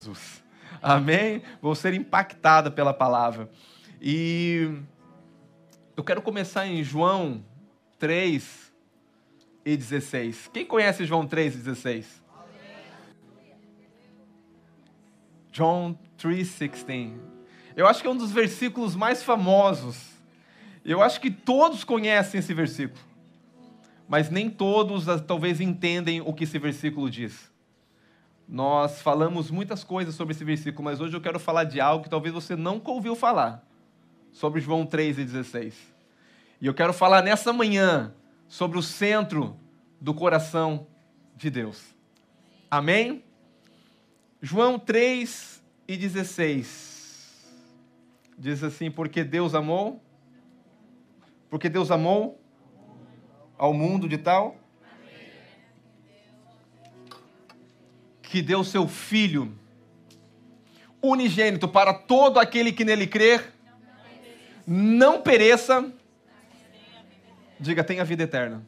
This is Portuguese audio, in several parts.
Jesus. Amém? Vou ser impactada pela palavra. E eu quero começar em João 3 e 16. Quem conhece João 3 e 16? John 3:16. Eu acho que é um dos versículos mais famosos. Eu acho que todos conhecem esse versículo. Mas nem todos talvez entendem o que esse versículo diz. Nós falamos muitas coisas sobre esse versículo, mas hoje eu quero falar de algo que talvez você nunca ouviu falar, sobre João 3 e 16. Eu quero falar nessa manhã sobre o centro do coração de Deus. Amém? João 3 e 16. Diz assim: Porque Deus amou. Porque Deus amou ao mundo de tal que deu seu Filho unigênito para todo aquele que nele crer, não pereça, diga, tenha vida eterna.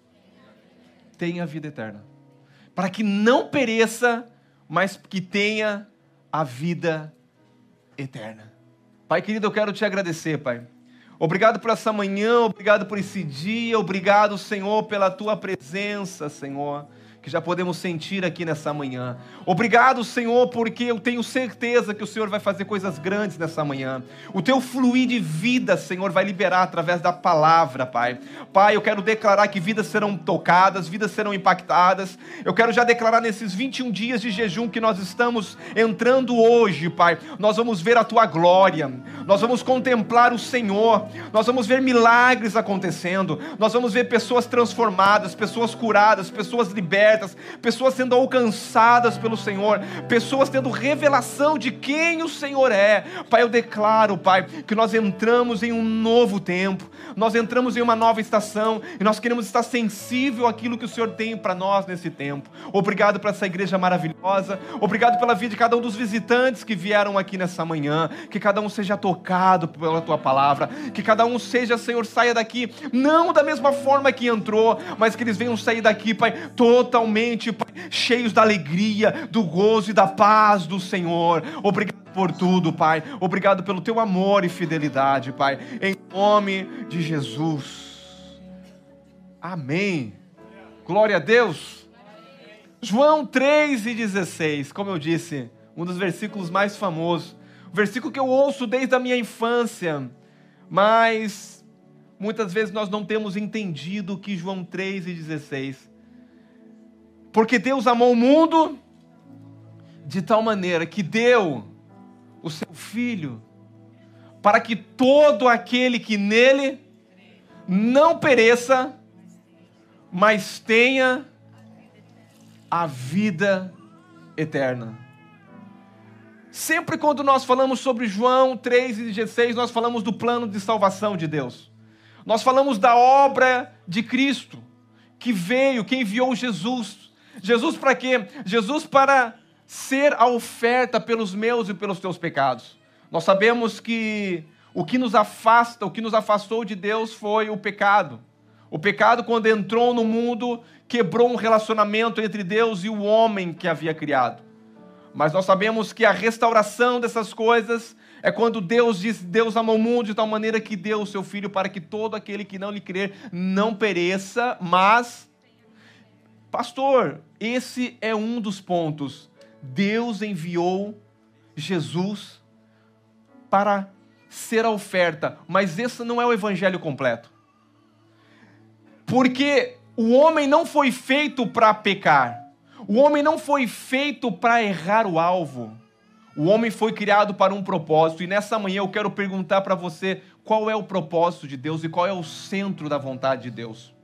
Tenha vida eterna. Para que não pereça, mas que tenha a vida eterna. Pai querido, eu quero te agradecer, Pai. Obrigado por essa manhã, obrigado por esse dia, obrigado, Senhor, pela tua presença, Senhor que já podemos sentir aqui nessa manhã. Obrigado, Senhor, porque eu tenho certeza que o Senhor vai fazer coisas grandes nessa manhã. O teu fluir de vida, Senhor, vai liberar através da palavra, Pai. Pai, eu quero declarar que vidas serão tocadas, vidas serão impactadas. Eu quero já declarar nesses 21 dias de jejum que nós estamos entrando hoje, Pai. Nós vamos ver a tua glória, nós vamos contemplar o Senhor, nós vamos ver milagres acontecendo, nós vamos ver pessoas transformadas, pessoas curadas, pessoas libertas pessoas sendo alcançadas pelo Senhor, pessoas tendo revelação de quem o Senhor é. Pai, eu declaro, Pai, que nós entramos em um novo tempo, nós entramos em uma nova estação e nós queremos estar sensível àquilo que o Senhor tem para nós nesse tempo. Obrigado por essa igreja maravilhosa, obrigado pela vida de cada um dos visitantes que vieram aqui nessa manhã, que cada um seja tocado pela tua palavra, que cada um seja, Senhor, saia daqui, não da mesma forma que entrou, mas que eles venham sair daqui, Pai, totalmente totalmente Pai, cheios da alegria, do gozo e da paz do Senhor. Obrigado por tudo, Pai. Obrigado pelo teu amor e fidelidade, Pai. Em nome de Jesus. Amém. Glória a Deus. João 3 e 16, como eu disse, um dos versículos mais famosos. Versículo que eu ouço desde a minha infância, mas muitas vezes nós não temos entendido o que João 3 e 16 porque Deus amou o mundo de tal maneira que deu o seu filho para que todo aquele que nele não pereça, mas tenha a vida eterna. Sempre quando nós falamos sobre João 3 e 16, nós falamos do plano de salvação de Deus. Nós falamos da obra de Cristo, que veio, que enviou Jesus Jesus para quê? Jesus para ser a oferta pelos meus e pelos teus pecados. Nós sabemos que o que nos afasta, o que nos afastou de Deus foi o pecado. O pecado, quando entrou no mundo, quebrou um relacionamento entre Deus e o homem que havia criado. Mas nós sabemos que a restauração dessas coisas é quando Deus diz: Deus amou o mundo de tal maneira que deu o seu filho para que todo aquele que não lhe crer não pereça, mas Pastor, esse é um dos pontos. Deus enviou Jesus para ser a oferta, mas esse não é o evangelho completo. Porque o homem não foi feito para pecar. O homem não foi feito para errar o alvo. O homem foi criado para um propósito, e nessa manhã eu quero perguntar para você qual é o propósito de Deus e qual é o centro da vontade de Deus.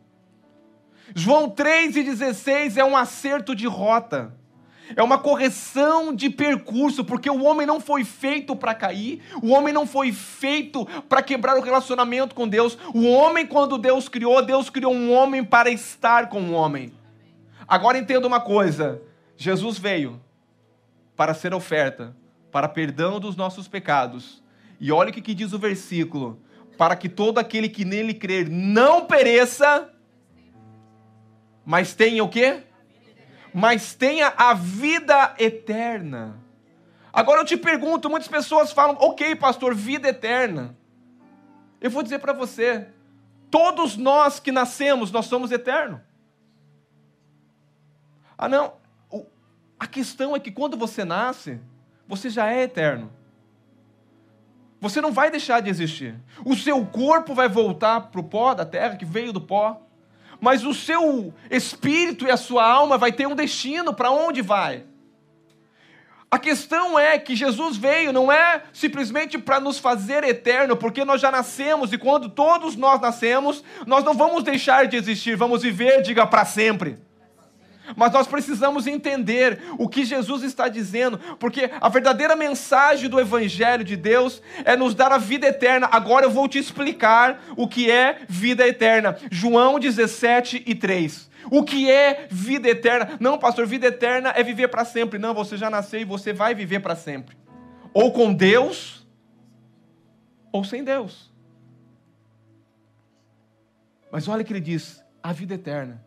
João 3,16 é um acerto de rota. É uma correção de percurso, porque o homem não foi feito para cair, o homem não foi feito para quebrar o relacionamento com Deus. O homem, quando Deus criou, Deus criou um homem para estar com o homem. Agora entenda uma coisa: Jesus veio para ser oferta, para perdão dos nossos pecados. E olha o que diz o versículo: para que todo aquele que nele crer não pereça, mas tenha o quê? Mas tenha a vida eterna. Agora eu te pergunto, muitas pessoas falam, ok, pastor, vida eterna. Eu vou dizer para você, todos nós que nascemos, nós somos eternos. Ah, não. A questão é que quando você nasce, você já é eterno. Você não vai deixar de existir. O seu corpo vai voltar para o pó da terra, que veio do pó. Mas o seu espírito e a sua alma vai ter um destino para onde vai. A questão é que Jesus veio não é simplesmente para nos fazer eterno, porque nós já nascemos e quando todos nós nascemos, nós não vamos deixar de existir, vamos viver, diga, para sempre. Mas nós precisamos entender o que Jesus está dizendo, porque a verdadeira mensagem do Evangelho de Deus é nos dar a vida eterna. Agora eu vou te explicar o que é vida eterna. João 17 e 3. O que é vida eterna? Não, pastor, vida eterna é viver para sempre. Não, você já nasceu e você vai viver para sempre. Ou com Deus, ou sem Deus. Mas olha o que ele diz: a vida eterna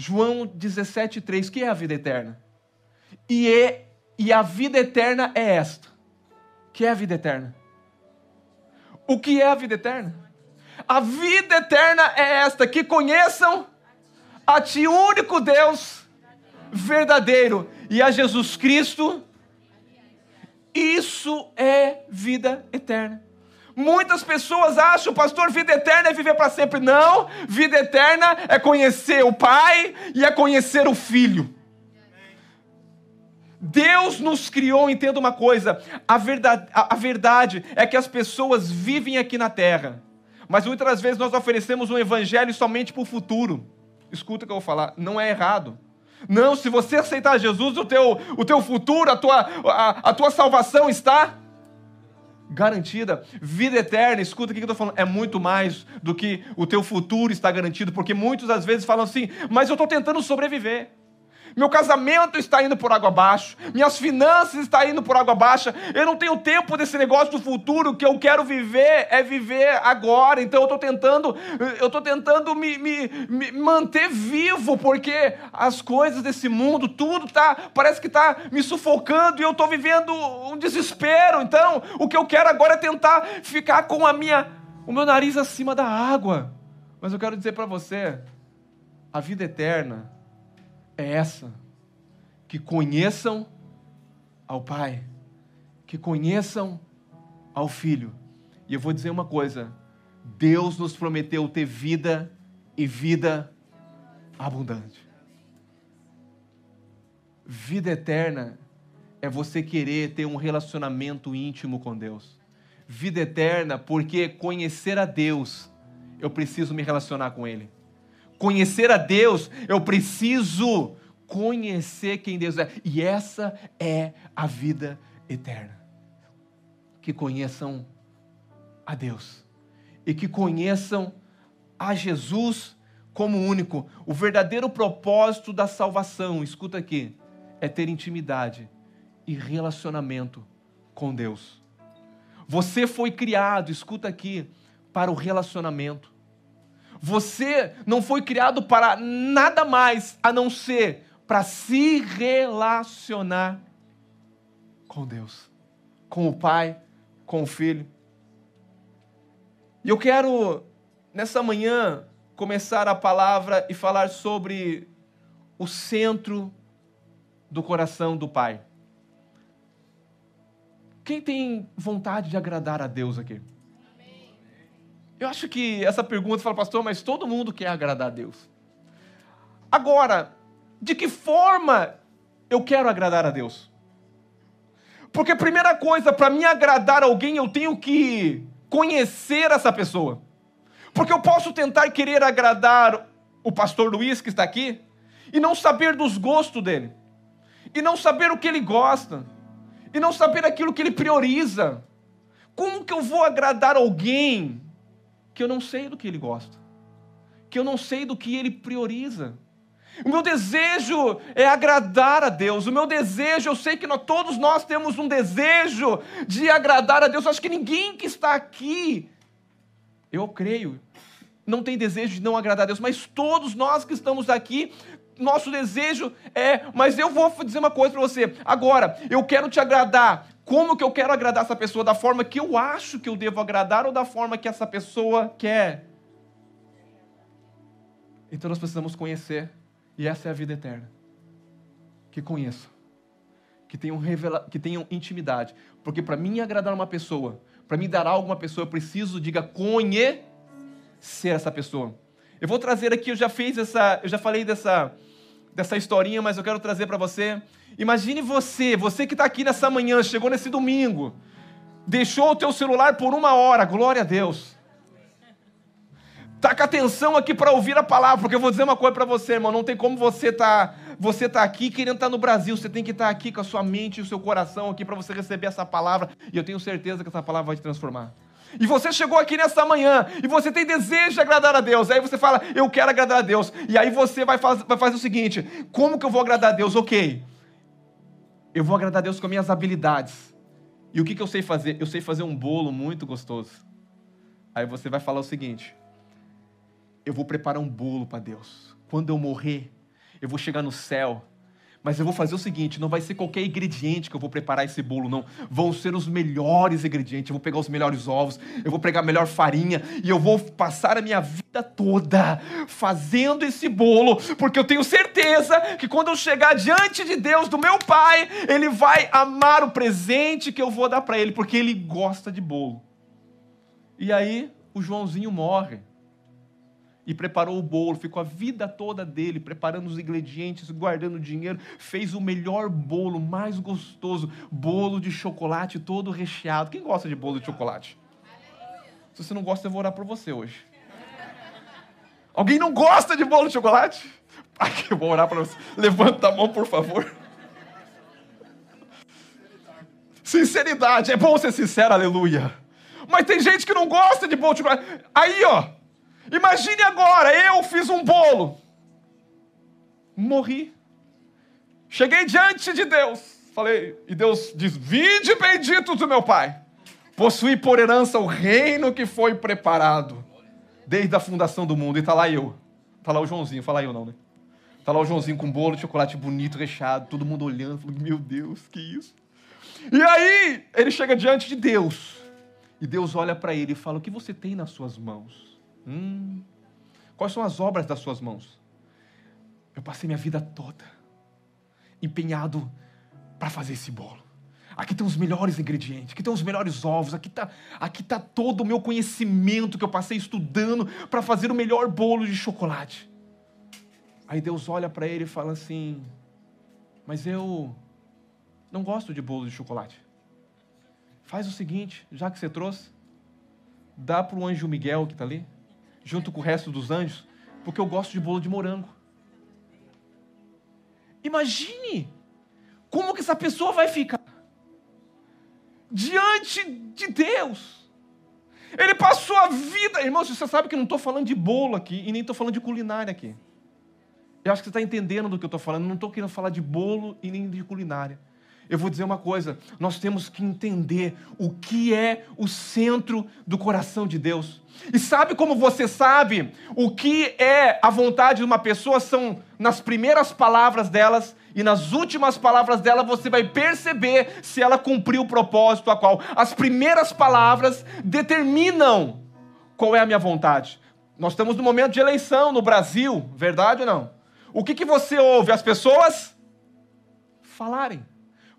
João 17,3, que é a vida eterna? E, é, e a vida eterna é esta. Que é a vida eterna? O que é a vida eterna? A vida eterna é esta, que conheçam a Ti, único Deus verdadeiro, e a Jesus Cristo. Isso é vida eterna. Muitas pessoas acham, pastor, vida eterna é viver para sempre. Não, vida eterna é conhecer o Pai e é conhecer o Filho. Deus nos criou, entenda uma coisa: a verdade, a, a verdade é que as pessoas vivem aqui na terra, mas muitas vezes nós oferecemos um evangelho somente para o futuro. Escuta o que eu vou falar, não é errado. Não, se você aceitar Jesus, o teu, o teu futuro, a tua, a, a tua salvação está garantida. Vida eterna, escuta o que eu estou falando, é muito mais do que o teu futuro está garantido, porque muitos às vezes falam assim, mas eu estou tentando sobreviver. Meu casamento está indo por água abaixo, minhas finanças estão indo por água abaixo, eu não tenho tempo desse negócio do futuro, que eu quero viver é viver agora, então eu estou tentando, eu estou tentando me, me, me, manter vivo, porque as coisas desse mundo, tudo tá, parece que está me sufocando e eu estou vivendo um desespero, então o que eu quero agora é tentar ficar com a minha, o meu nariz acima da água, mas eu quero dizer para você, a vida eterna, é essa: que conheçam ao Pai, que conheçam ao Filho. E eu vou dizer uma coisa: Deus nos prometeu ter vida e vida abundante. Vida eterna é você querer ter um relacionamento íntimo com Deus. Vida eterna, porque conhecer a Deus, eu preciso me relacionar com Ele conhecer a Deus, eu preciso conhecer quem Deus é. E essa é a vida eterna. Que conheçam a Deus e que conheçam a Jesus como único. O verdadeiro propósito da salvação, escuta aqui, é ter intimidade e relacionamento com Deus. Você foi criado, escuta aqui, para o relacionamento. Você não foi criado para nada mais a não ser para se relacionar com Deus, com o Pai, com o Filho. E eu quero, nessa manhã, começar a palavra e falar sobre o centro do coração do Pai. Quem tem vontade de agradar a Deus aqui? Eu acho que essa pergunta fala, pastor, mas todo mundo quer agradar a Deus. Agora, de que forma eu quero agradar a Deus? Porque primeira coisa, para me agradar alguém, eu tenho que conhecer essa pessoa. Porque eu posso tentar querer agradar o pastor Luiz que está aqui e não saber dos gostos dele, e não saber o que ele gosta, e não saber aquilo que ele prioriza. Como que eu vou agradar alguém que eu não sei do que ele gosta, que eu não sei do que ele prioriza. O meu desejo é agradar a Deus. O meu desejo, eu sei que nós, todos nós temos um desejo de agradar a Deus. Eu acho que ninguém que está aqui, eu creio, não tem desejo de não agradar a Deus, mas todos nós que estamos aqui, nosso desejo é, mas eu vou dizer uma coisa para você. Agora, eu quero te agradar. Como que eu quero agradar essa pessoa? Da forma que eu acho que eu devo agradar ou da forma que essa pessoa quer? Então nós precisamos conhecer, e essa é a vida eterna. Que conheçam, que tenham, revela que tenham intimidade. Porque para mim agradar uma pessoa, para me dar algo a uma pessoa, eu preciso, diga, conhecer essa pessoa. Eu vou trazer aqui, eu já fiz essa, eu já falei dessa, dessa historinha, mas eu quero trazer para você. Imagine você, você que está aqui nessa manhã, chegou nesse domingo, deixou o teu celular por uma hora, glória a Deus. Tá com atenção aqui para ouvir a palavra, porque eu vou dizer uma coisa para você, irmão. Não tem como você tá, você tá aqui querendo estar tá no Brasil. Você tem que estar tá aqui com a sua mente e o seu coração aqui para você receber essa palavra. E eu tenho certeza que essa palavra vai te transformar. E você chegou aqui nessa manhã e você tem desejo de agradar a Deus. Aí você fala, eu quero agradar a Deus. E aí você vai, faz, vai fazer o seguinte: como que eu vou agradar a Deus? Ok. Eu vou agradar a Deus com as minhas habilidades. E o que, que eu sei fazer? Eu sei fazer um bolo muito gostoso. Aí você vai falar o seguinte: eu vou preparar um bolo para Deus. Quando eu morrer, eu vou chegar no céu. Mas eu vou fazer o seguinte: não vai ser qualquer ingrediente que eu vou preparar esse bolo, não. Vão ser os melhores ingredientes. Eu vou pegar os melhores ovos, eu vou pegar a melhor farinha e eu vou passar a minha vida toda fazendo esse bolo, porque eu tenho certeza que quando eu chegar diante de Deus, do meu Pai, Ele vai amar o presente que eu vou dar para Ele, porque Ele gosta de bolo. E aí, o Joãozinho morre e preparou o bolo, ficou a vida toda dele preparando os ingredientes, guardando dinheiro, fez o melhor bolo, mais gostoso, bolo de chocolate todo recheado. Quem gosta de bolo de chocolate? Se você não gosta, eu vou orar por você hoje. Alguém não gosta de bolo de chocolate? Aqui eu vou orar para você. Levanta a mão, por favor. Sinceridade, é bom ser sincero, aleluia. Mas tem gente que não gosta de bolo de chocolate. Aí, ó, Imagine agora, eu fiz um bolo, morri. Cheguei diante de Deus, falei, e Deus diz: Vinde bendito do meu Pai, possuí por herança o reino que foi preparado desde a fundação do mundo. E está lá eu, está lá o Joãozinho, fala eu não, né? Está lá o Joãozinho com bolo de chocolate bonito, recheado, todo mundo olhando, falando, meu Deus, que isso? E aí, ele chega diante de Deus, e Deus olha para ele e fala: O que você tem nas suas mãos? Hum, quais são as obras das suas mãos? Eu passei minha vida toda empenhado para fazer esse bolo. Aqui estão os melhores ingredientes, aqui estão os melhores ovos, aqui está aqui tá todo o meu conhecimento que eu passei estudando para fazer o melhor bolo de chocolate. Aí Deus olha para ele e fala assim: Mas eu não gosto de bolo de chocolate. Faz o seguinte, já que você trouxe, dá para o anjo Miguel que está ali junto com o resto dos anjos, porque eu gosto de bolo de morango. Imagine como que essa pessoa vai ficar diante de Deus. Ele passou a vida, irmãos, você sabe que eu não estou falando de bolo aqui e nem estou falando de culinária aqui. Eu acho que você está entendendo do que eu estou falando. Não estou querendo falar de bolo e nem de culinária. Eu vou dizer uma coisa: nós temos que entender o que é o centro do coração de Deus. E sabe como você sabe o que é a vontade de uma pessoa? São nas primeiras palavras delas e nas últimas palavras dela você vai perceber se ela cumpriu o propósito a qual. As primeiras palavras determinam qual é a minha vontade. Nós estamos no momento de eleição no Brasil, verdade ou não? O que, que você ouve as pessoas falarem?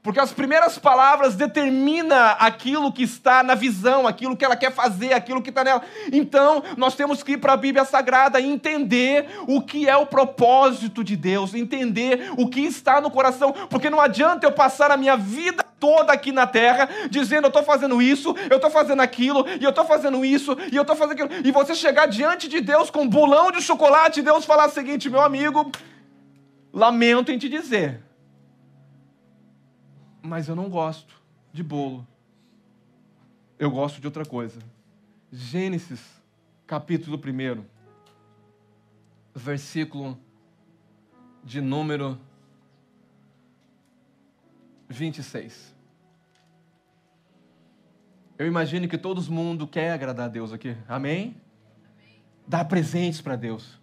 Porque as primeiras palavras determinam aquilo que está na visão, aquilo que ela quer fazer, aquilo que está nela. Então, nós temos que ir para a Bíblia Sagrada e entender o que é o propósito de Deus, entender o que está no coração, porque não adianta eu passar a minha vida toda aqui na terra dizendo eu estou fazendo isso, eu estou fazendo aquilo, e eu estou fazendo isso, e eu estou fazendo aquilo, e você chegar diante de Deus com um bolão de chocolate e Deus falar o seguinte, meu amigo, lamento em te dizer mas eu não gosto de bolo. Eu gosto de outra coisa. Gênesis, capítulo 1, versículo de número 26. Eu imagino que todo mundo quer agradar a Deus aqui. Amém? Amém. Dar presentes para Deus.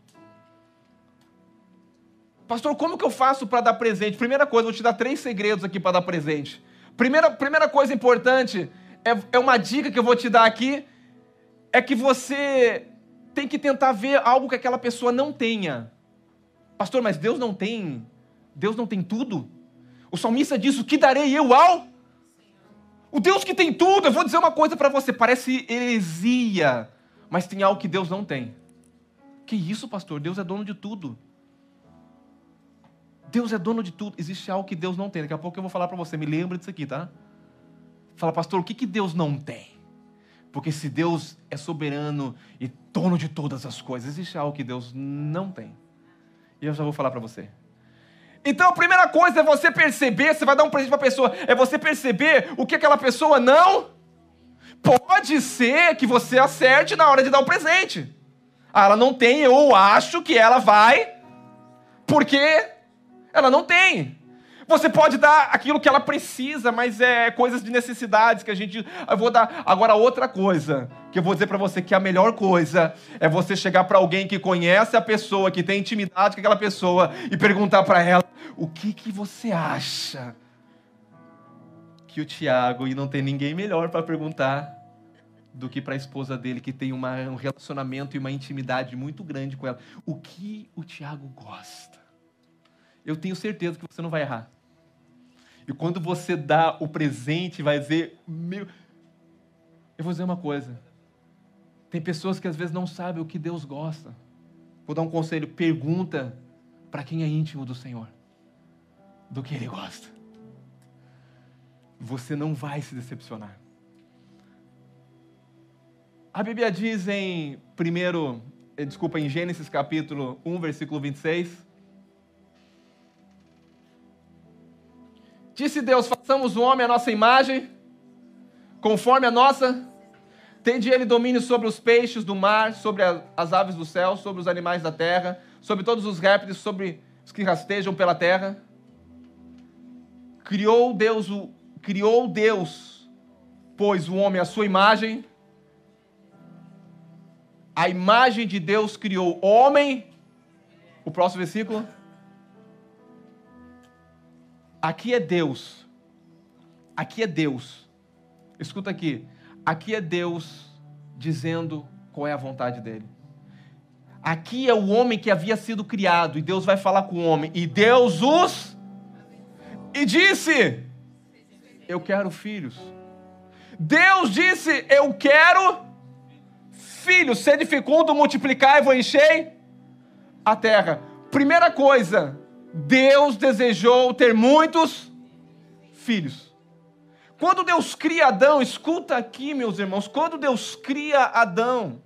Pastor, como que eu faço para dar presente? Primeira coisa, vou te dar três segredos aqui para dar presente. Primeira, primeira coisa importante, é, é uma dica que eu vou te dar aqui, é que você tem que tentar ver algo que aquela pessoa não tenha. Pastor, mas Deus não tem, Deus não tem tudo? O salmista diz: O que darei eu ao? O Deus que tem tudo. Eu vou dizer uma coisa para você: parece heresia, mas tem algo que Deus não tem. Que isso, pastor? Deus é dono de tudo. Deus é dono de tudo. Existe algo que Deus não tem. Daqui a pouco eu vou falar para você. Me lembra disso aqui, tá? Fala, pastor, o que, que Deus não tem? Porque se Deus é soberano e dono de todas as coisas, existe algo que Deus não tem. E eu já vou falar para você. Então a primeira coisa é você perceber, você vai dar um presente para a pessoa, é você perceber o que aquela pessoa não. Pode ser que você acerte na hora de dar o um presente. Ah, ela não tem, eu acho que ela vai, porque ela não tem. Você pode dar aquilo que ela precisa, mas é coisas de necessidades que a gente. Eu vou dar agora outra coisa que eu vou dizer para você que a melhor coisa é você chegar para alguém que conhece a pessoa, que tem intimidade com aquela pessoa e perguntar para ela o que que você acha que o Tiago e não tem ninguém melhor para perguntar do que para a esposa dele que tem uma, um relacionamento e uma intimidade muito grande com ela. O que o Tiago gosta? Eu tenho certeza que você não vai errar. E quando você dá o presente, vai dizer: Meu. Eu vou dizer uma coisa. Tem pessoas que às vezes não sabem o que Deus gosta. Vou dar um conselho: pergunta para quem é íntimo do Senhor do que Ele gosta. Você não vai se decepcionar. A Bíblia diz em primeiro, eh, desculpa, em Gênesis capítulo 1, versículo 26, Disse Deus: façamos o homem a nossa imagem, conforme a nossa. Tende ele domínio sobre os peixes do mar, sobre as aves do céu, sobre os animais da terra, sobre todos os répteis, sobre os que rastejam pela terra. Criou Deus o criou Deus, pois o homem a sua imagem. A imagem de Deus criou homem. O próximo versículo. Aqui é Deus. Aqui é Deus. Escuta aqui. Aqui é Deus dizendo qual é a vontade dele. Aqui é o homem que havia sido criado e Deus vai falar com o homem. E Deus os e disse: Eu quero filhos. Deus disse: Eu quero filhos. Sede fecundo, e vou encher a terra. Primeira coisa, Deus desejou ter muitos filhos. Quando Deus cria Adão, escuta aqui, meus irmãos, quando Deus cria Adão,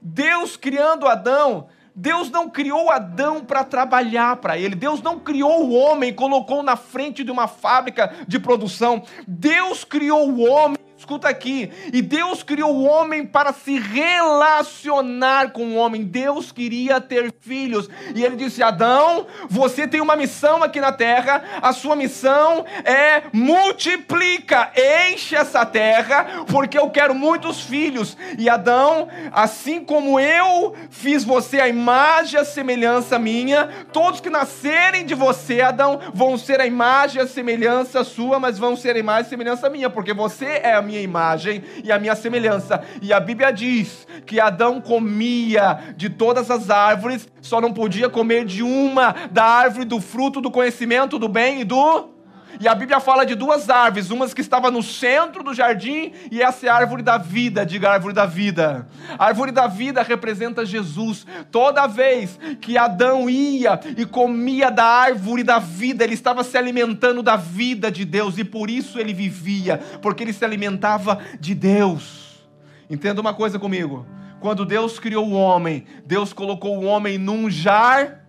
Deus criando Adão, Deus não criou Adão para trabalhar para ele. Deus não criou o homem colocou na frente de uma fábrica de produção. Deus criou o homem Escuta aqui. E Deus criou o homem para se relacionar com o homem. Deus queria ter filhos. E ele disse: Adão, você tem uma missão aqui na terra. A sua missão é multiplica, enche essa terra, porque eu quero muitos filhos. E Adão, assim como eu fiz você a imagem e a semelhança minha, todos que nascerem de você, Adão, vão ser a imagem e a semelhança sua, mas vão ser a imagem e a semelhança minha, porque você é a minha imagem e a minha semelhança. E a Bíblia diz que Adão comia de todas as árvores, só não podia comer de uma, da árvore do fruto do conhecimento do bem e do e a Bíblia fala de duas árvores, umas que estava no centro do jardim e essa é a árvore da vida, diga árvore da vida. A árvore da vida representa Jesus. Toda vez que Adão ia e comia da árvore da vida, ele estava se alimentando da vida de Deus e por isso ele vivia, porque ele se alimentava de Deus. Entenda uma coisa comigo. Quando Deus criou o homem, Deus colocou o homem num jar,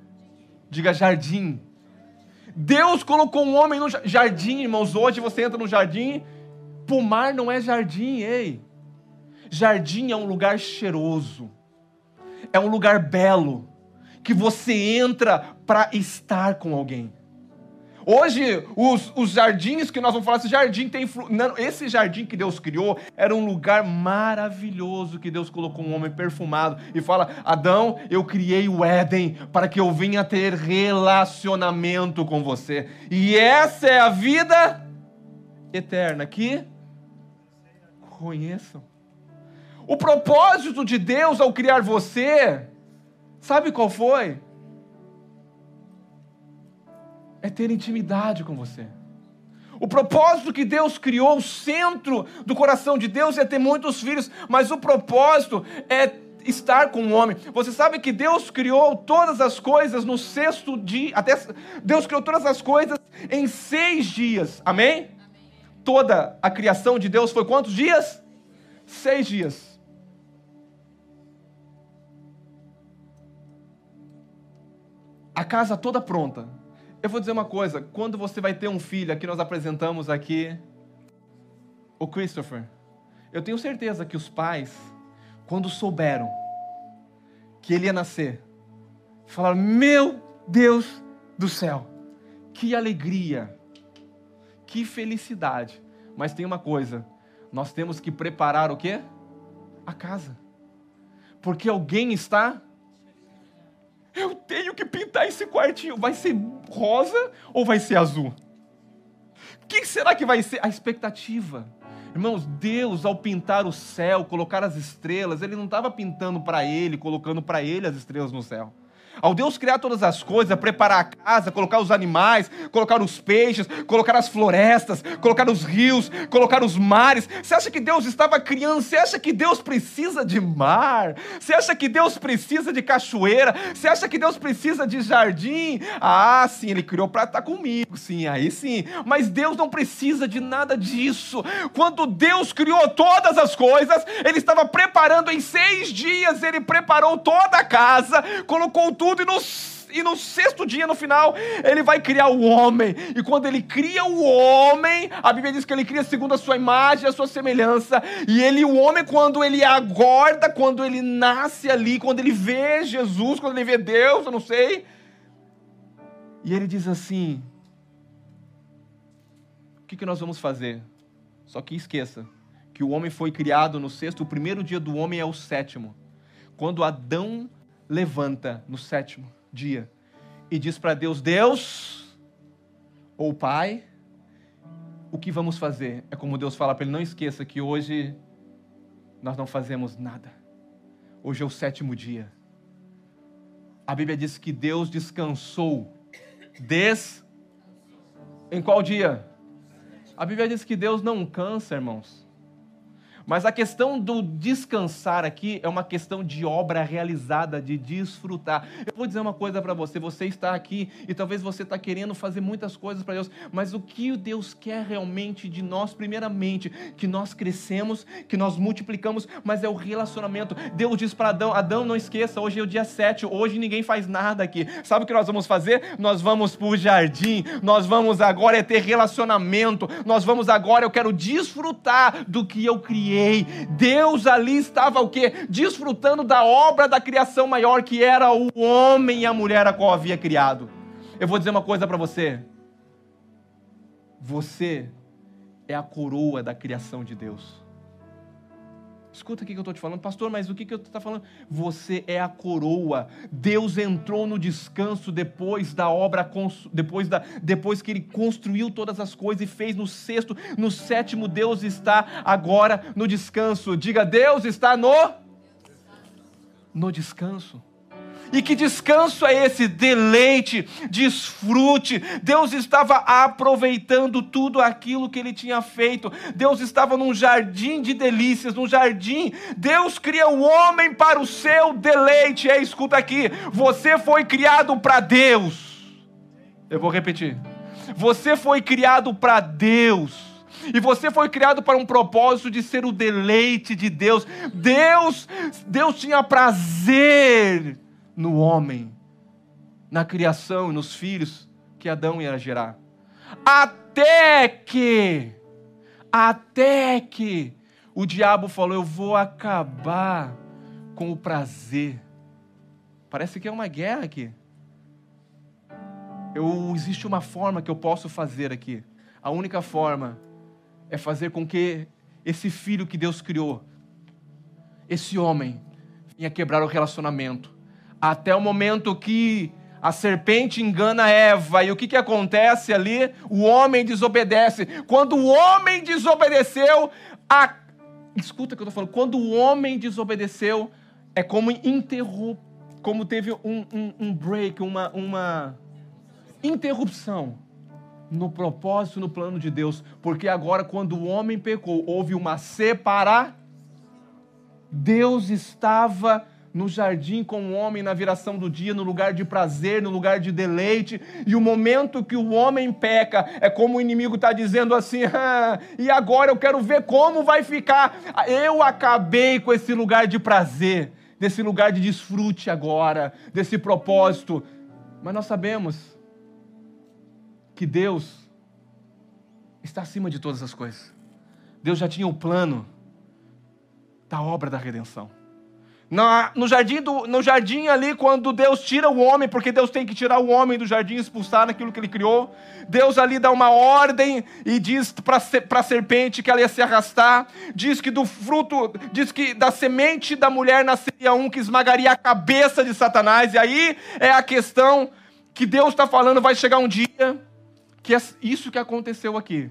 diga jardim Deus colocou um homem no jardim, irmãos. Hoje você entra no jardim, pomar não é jardim, ei. Jardim é um lugar cheiroso, é um lugar belo, que você entra para estar com alguém. Hoje, os, os jardins que nós vamos falar, esse jardim tem. Não, esse jardim que Deus criou era um lugar maravilhoso que Deus colocou um homem perfumado e fala: Adão, eu criei o Éden para que eu venha ter relacionamento com você. E essa é a vida eterna que conheçam. O propósito de Deus ao criar você, sabe qual foi? É ter intimidade com você. O propósito que Deus criou, o centro do coração de Deus é ter muitos filhos, mas o propósito é estar com o homem. Você sabe que Deus criou todas as coisas no sexto dia, até Deus criou todas as coisas em seis dias. Amém? Amém. Toda a criação de Deus foi quantos dias? Seis dias. A casa toda pronta. Eu vou dizer uma coisa: quando você vai ter um filho, aqui nós apresentamos aqui o Christopher. Eu tenho certeza que os pais, quando souberam que ele ia nascer, falaram: Meu Deus do céu, que alegria, que felicidade. Mas tem uma coisa: nós temos que preparar o quê? A casa. Porque alguém está eu pintar esse quartinho. Vai ser rosa ou vai ser azul? O que será que vai ser? A expectativa. Irmãos, Deus, ao pintar o céu, colocar as estrelas, Ele não estava pintando para Ele, colocando para Ele as estrelas no céu. Ao Deus criar todas as coisas, preparar a casa, colocar os animais, colocar os peixes, colocar as florestas, colocar os rios, colocar os mares, você acha que Deus estava criando? Você acha que Deus precisa de mar? Você acha que Deus precisa de cachoeira? Você acha que Deus precisa de jardim? Ah, sim, Ele criou para estar comigo, sim, aí sim. Mas Deus não precisa de nada disso. Quando Deus criou todas as coisas, Ele estava preparando em seis dias, Ele preparou toda a casa, colocou tudo tudo e no, e no sexto dia, no final, ele vai criar o homem. E quando ele cria o homem, a Bíblia diz que ele cria segundo a sua imagem, a sua semelhança. E ele, o homem, quando ele acorda, quando ele nasce ali, quando ele vê Jesus, quando ele vê Deus, eu não sei. E ele diz assim: O que, que nós vamos fazer? Só que esqueça que o homem foi criado no sexto, o primeiro dia do homem é o sétimo. Quando Adão levanta no sétimo dia e diz para Deus: Deus, ou Pai, o que vamos fazer? É como Deus fala para ele: não esqueça que hoje nós não fazemos nada. Hoje é o sétimo dia. A Bíblia diz que Deus descansou. Des. Em qual dia? A Bíblia diz que Deus não cansa, irmãos. Mas a questão do descansar aqui é uma questão de obra realizada, de desfrutar. Eu vou dizer uma coisa para você: você está aqui e talvez você está querendo fazer muitas coisas para Deus, mas o que Deus quer realmente de nós, primeiramente, que nós crescemos, que nós multiplicamos, mas é o relacionamento. Deus diz para Adão: Adão, não esqueça, hoje é o dia 7, hoje ninguém faz nada aqui. Sabe o que nós vamos fazer? Nós vamos para o jardim, nós vamos agora é ter relacionamento, nós vamos agora, eu quero desfrutar do que eu criei Deus ali estava o quê? Desfrutando da obra da criação maior que era o homem e a mulher a qual havia criado. Eu vou dizer uma coisa para você. Você é a coroa da criação de Deus. Escuta o que eu estou te falando, pastor, mas o que, que eu estou falando? Você é a coroa. Deus entrou no descanso depois da obra, depois, da, depois que ele construiu todas as coisas e fez no sexto, no sétimo, Deus está agora no descanso. Diga, Deus está no, no descanso. E que descanso é esse? Deleite, desfrute. Deus estava aproveitando tudo aquilo que ele tinha feito. Deus estava num jardim de delícias, num jardim. Deus cria o homem para o seu deleite. É, escuta aqui. Você foi criado para Deus. Eu vou repetir. Você foi criado para Deus. E você foi criado para um propósito de ser o deleite de Deus. Deus, Deus tinha prazer no homem, na criação e nos filhos que Adão ia gerar. Até que, até que o diabo falou: Eu vou acabar com o prazer. Parece que é uma guerra aqui. eu, existe uma forma que eu posso fazer aqui. A única forma é fazer com que esse filho que Deus criou, esse homem, venha quebrar o relacionamento. Até o momento que a serpente engana Eva, e o que, que acontece ali? O homem desobedece. Quando o homem desobedeceu, a... escuta o que eu estou falando, quando o homem desobedeceu, é como interromper, como teve um, um, um break, uma, uma interrupção no propósito, no plano de Deus, porque agora, quando o homem pecou, houve uma separação. Deus estava no jardim com o homem na viração do dia, no lugar de prazer, no lugar de deleite, e o momento que o homem peca é como o inimigo está dizendo assim: ah, e agora eu quero ver como vai ficar. Eu acabei com esse lugar de prazer, desse lugar de desfrute agora, desse propósito. Mas nós sabemos que Deus está acima de todas as coisas. Deus já tinha o plano da obra da redenção. No, jardim do, no jardim ali, quando Deus tira o homem, porque Deus tem que tirar o homem do jardim, expulsar naquilo que ele criou, Deus ali dá uma ordem e diz para a serpente que ela ia se arrastar, diz que do fruto, diz que da semente da mulher nasceria um que esmagaria a cabeça de Satanás, e aí é a questão que Deus está falando, vai chegar um dia que isso que aconteceu aqui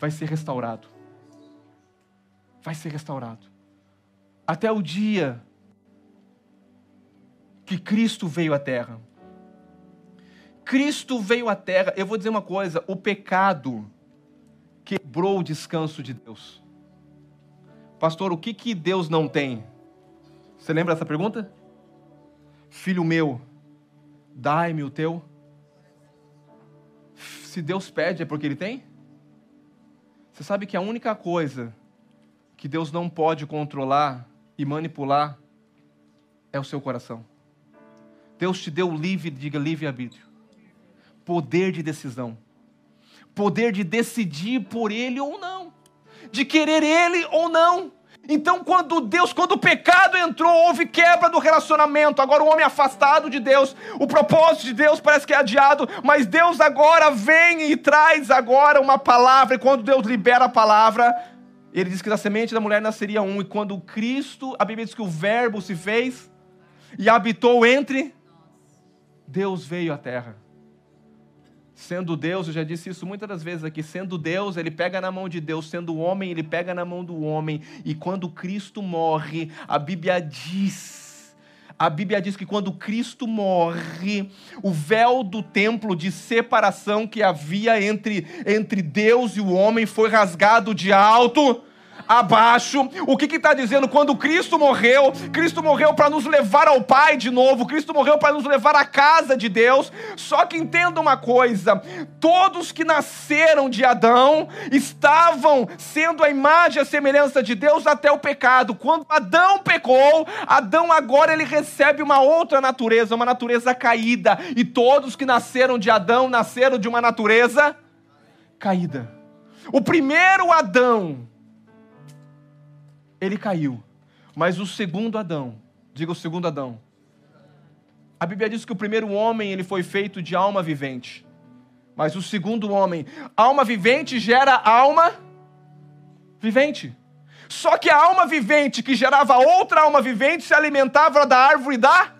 vai ser restaurado. Vai ser restaurado. Até o dia que Cristo veio à terra. Cristo veio à terra. Eu vou dizer uma coisa: o pecado quebrou o descanso de Deus. Pastor, o que, que Deus não tem? Você lembra dessa pergunta? Filho meu, dai-me o teu se Deus pede, é porque Ele tem? Você sabe que a única coisa que Deus não pode controlar e manipular é o seu coração. Deus te deu livre, diga livre-arbítrio, poder de decisão, poder de decidir por Ele ou não, de querer Ele ou não. Então, quando Deus, quando o pecado entrou, houve quebra do relacionamento. Agora o homem afastado de Deus, o propósito de Deus parece que é adiado, mas Deus agora vem e traz agora uma palavra. E quando Deus libera a palavra, ele diz que da semente da mulher nasceria um. E quando Cristo, a Bíblia diz que o Verbo se fez e habitou entre, Deus veio à terra. Sendo Deus, eu já disse isso muitas das vezes aqui, sendo Deus, ele pega na mão de Deus, sendo homem, ele pega na mão do homem. E quando Cristo morre, a Bíblia diz, a Bíblia diz que quando Cristo morre, o véu do templo de separação que havia entre, entre Deus e o homem foi rasgado de alto abaixo. O que está dizendo? Quando Cristo morreu, Cristo morreu para nos levar ao Pai de novo, Cristo morreu para nos levar à casa de Deus. Só que entenda uma coisa: todos que nasceram de Adão estavam sendo a imagem e a semelhança de Deus até o pecado. Quando Adão pecou, Adão agora ele recebe uma outra natureza, uma natureza caída. E todos que nasceram de Adão nasceram de uma natureza caída. O primeiro Adão ele caiu. Mas o segundo Adão, diga o segundo Adão. A Bíblia diz que o primeiro homem ele foi feito de alma vivente. Mas o segundo homem, alma vivente gera alma vivente. Só que a alma vivente que gerava outra alma vivente se alimentava da árvore da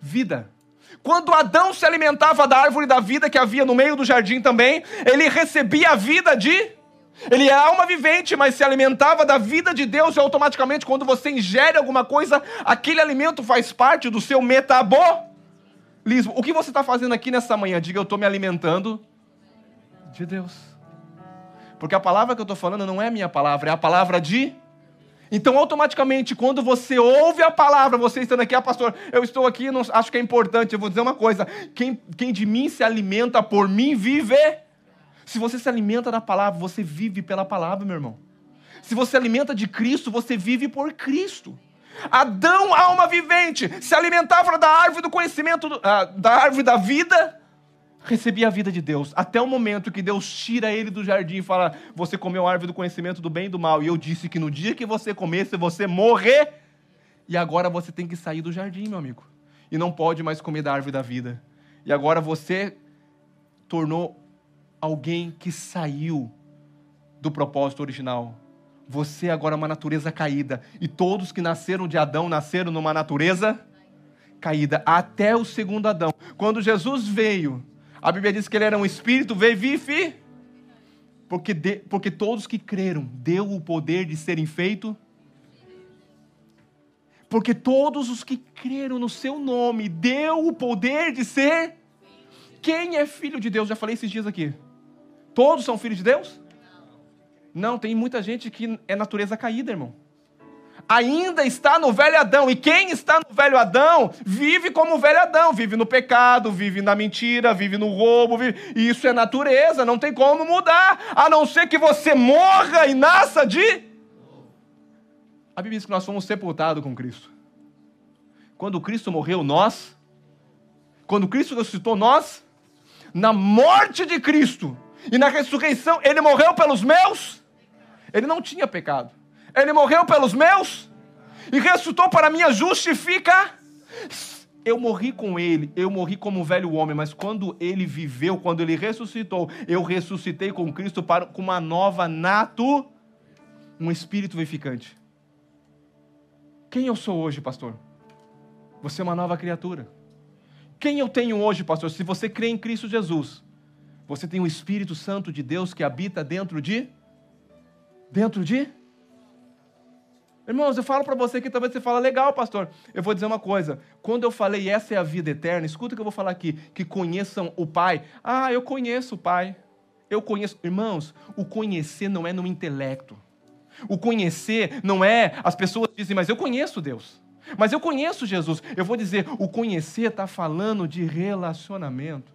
vida. Quando Adão se alimentava da árvore da vida que havia no meio do jardim também, ele recebia a vida de ele é alma vivente, mas se alimentava da vida de Deus e automaticamente, quando você ingere alguma coisa, aquele alimento faz parte do seu metabolismo. O que você está fazendo aqui nessa manhã? Diga, eu estou me alimentando de Deus. Porque a palavra que eu estou falando não é minha palavra, é a palavra de. Então, automaticamente, quando você ouve a palavra, você estando aqui, ah, pastor, eu estou aqui, não, acho que é importante, eu vou dizer uma coisa: quem, quem de mim se alimenta por mim, vive se você se alimenta da palavra, você vive pela palavra, meu irmão. Se você alimenta de Cristo, você vive por Cristo. Adão, alma vivente, se alimentava da árvore do conhecimento, ah, da árvore da vida, recebia a vida de Deus. Até o momento que Deus tira ele do jardim e fala: Você comeu a árvore do conhecimento do bem e do mal. E eu disse que no dia que você comesse, você morrer. E agora você tem que sair do jardim, meu amigo. e não pode mais comer da árvore da vida. E agora você tornou alguém que saiu do propósito original. Você agora é uma natureza caída. E todos que nasceram de Adão nasceram numa natureza caída. Até o segundo Adão. Quando Jesus veio, a Bíblia diz que ele era um espírito, veio vive. Porque, de, porque todos que creram deu o poder de serem feitos. Porque todos os que creram no seu nome deu o poder de ser. Quem é filho de Deus? Já falei esses dias aqui. Todos são filhos de Deus? Não, tem muita gente que é natureza caída, irmão. Ainda está no velho Adão. E quem está no velho Adão vive como o velho Adão, vive no pecado, vive na mentira, vive no roubo, vive... e isso é natureza, não tem como mudar, a não ser que você morra e nasça de A Bíblia diz que nós fomos sepultados com Cristo. Quando Cristo morreu, nós quando Cristo ressuscitou nós, na morte de Cristo e na ressurreição, ele morreu pelos meus ele não tinha pecado. Ele morreu pelos meus e ressuscitou para minha justifica. Eu morri com ele, eu morri como um velho homem, mas quando ele viveu, quando ele ressuscitou, eu ressuscitei com Cristo para, com uma nova nato, um espírito vivificante. Quem eu sou hoje, pastor? Você é uma nova criatura. Quem eu tenho hoje, pastor? Se você crê em Cristo Jesus, você tem o Espírito Santo de Deus que habita dentro de dentro de. Irmãos, eu falo para você que talvez você fala, legal, pastor. Eu vou dizer uma coisa. Quando eu falei essa é a vida eterna, escuta o que eu vou falar aqui, que conheçam o Pai. Ah, eu conheço o Pai. Eu conheço. Irmãos, o conhecer não é no intelecto. O conhecer não é. As pessoas dizem, mas eu conheço Deus. Mas eu conheço Jesus. Eu vou dizer, o conhecer está falando de relacionamento.